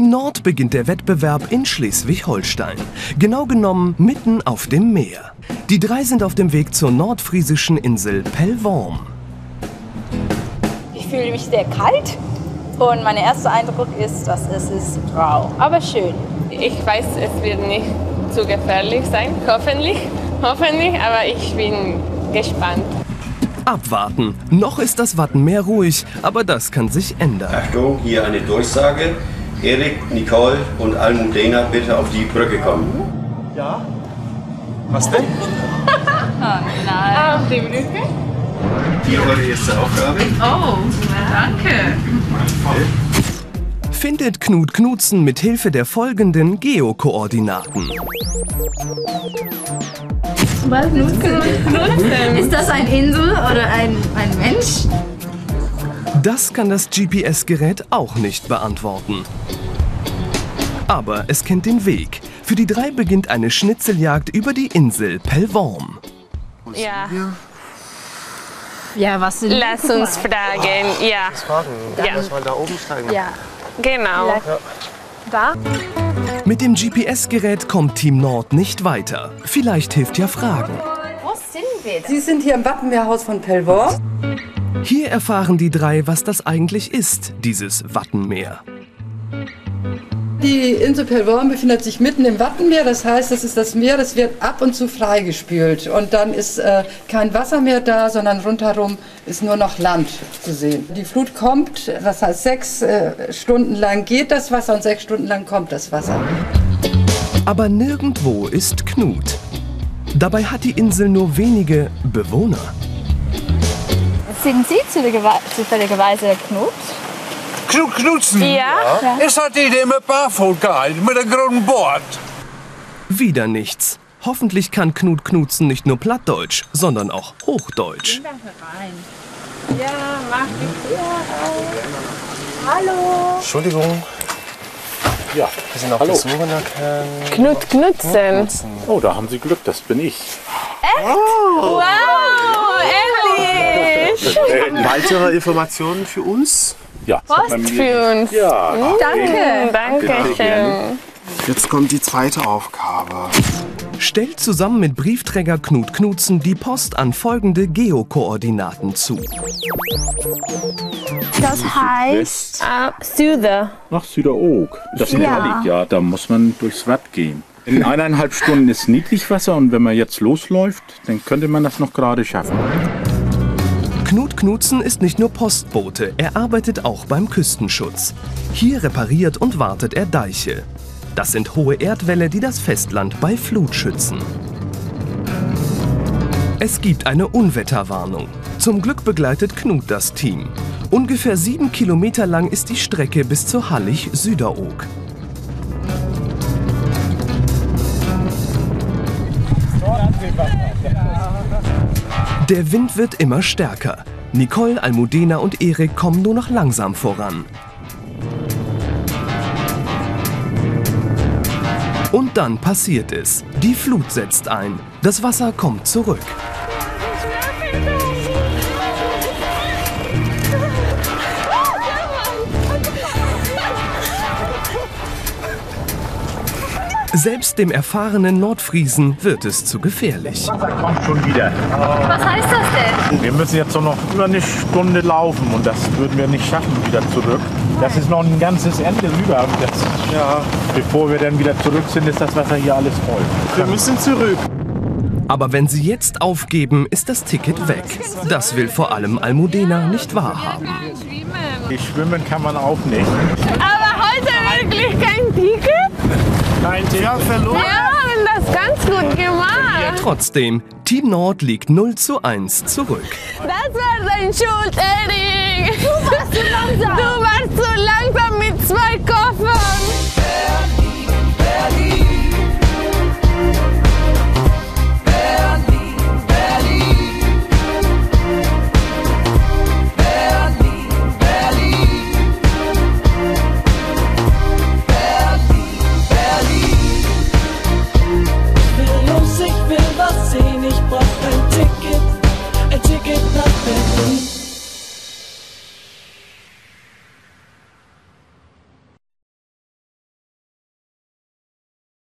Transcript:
Nord beginnt der Wettbewerb in Schleswig-Holstein. Genau genommen mitten auf dem Meer. Die drei sind auf dem Weg zur nordfriesischen Insel Pellworm. Ich fühle mich sehr kalt und mein erster Eindruck ist, dass es ist rau, aber schön. Ich weiß, es wird nicht zu gefährlich sein, hoffentlich, hoffentlich, aber ich bin gespannt. Abwarten. Noch ist das Wattenmeer ruhig, aber das kann sich ändern. Achtung, hier eine Durchsage. Erik, Nicole und Almudena bitte auf die Brücke kommen. Ja? Was denn? Auf die Brücke? Hier eure erste Aufgabe. Oh, danke. Findet Knut Knutzen mit Hilfe der folgenden Geokoordinaten. Ist das ein Insel oder ein, ein Mensch? Das kann das GPS-Gerät auch nicht beantworten. Aber es kennt den Weg. Für die drei beginnt eine Schnitzeljagd über die Insel Pellworm. Ja, Ja, was sind lass uns fragen. Ja, Fragen. Ja. Lass mal da oben steigen. Ja, genau. da? Mit dem GPS-Gerät kommt Team Nord nicht weiter. Vielleicht hilft ja Fragen. Wo sind wir? Sie sind hier im Wattenmeerhaus von Pellworm. Hier erfahren die drei, was das eigentlich ist, dieses Wattenmeer. Die Insel Pellworm befindet sich mitten im Wattenmeer. Das heißt, das ist das Meer, das wird ab und zu freigespült. Und dann ist äh, kein Wasser mehr da, sondern rundherum ist nur noch Land zu sehen. Die Flut kommt, das heißt, sechs äh, Stunden lang geht das Wasser und sechs Stunden lang kommt das Wasser. Aber nirgendwo ist Knut. Dabei hat die Insel nur wenige Bewohner. Sind Sie zufälligerweise Knut? Knut Knudsen. Ja? Is dat die die met barfoot gaat, met een groot bord? Wieder nichts. Hoffentlich kann Knut Knutzen nicht nur Plattdeutsch, sondern auch Hochdeutsch. Ja, mach die Tür Entschuldigung. Ja, wir sind auf der Suche nach Herrn Knut Knutzen. Knudsen. Oh, da haben Sie Glück, das bin ich. Wow, ehrlich? Weitere Informationen für uns? Ja, Post für uns. Ja, Danke. Danke schön. Jetzt kommt die zweite Aufgabe. Stellt zusammen mit Briefträger Knut Knutzen die Post an folgende Geokoordinaten zu. Das heißt, Ah, Süder. nach Süderoog. Das Ja. ja. liegt, ja, da muss man durchs Watt gehen. In eineinhalb Stunden ist Niedrigwasser und wenn man jetzt losläuft, dann könnte man das noch gerade schaffen. Knut Knutzen ist nicht nur Postbote, er arbeitet auch beim Küstenschutz. Hier repariert und wartet er Deiche. Das sind hohe Erdwälle, die das Festland bei Flut schützen. Es gibt eine Unwetterwarnung. Zum Glück begleitet Knut das Team. Ungefähr sieben Kilometer lang ist die Strecke bis zur Hallig-Süderoog. Der Wind wird immer stärker. Nicole, Almudena und Erik kommen nur noch langsam voran. Und dann passiert es. Die Flut setzt ein. Das Wasser kommt zurück. Selbst dem erfahrenen Nordfriesen wird es zu gefährlich. Kommt schon wieder. was heißt das denn? Wir müssen jetzt noch über eine Stunde laufen und das würden wir nicht schaffen wieder zurück. Das ist noch ein ganzes Ende rüber. Das, ja, bevor wir dann wieder zurück sind, ist das Wasser hier alles voll. Wir müssen zurück. Aber wenn sie jetzt aufgeben, ist das Ticket weg. Das will vor allem Almudena nicht wahrhaben. Schwimmen kann man auch nicht. Aber heute wirklich kein Ticket? Kein Thema verloren. Wir haben das ganz gut gemacht. Trotzdem, Team Nord liegt 0 zu 1 zurück. Das war dein Schuld, Erik. Du warst zu langsam. Du warst zu langsam mit zwei Koch.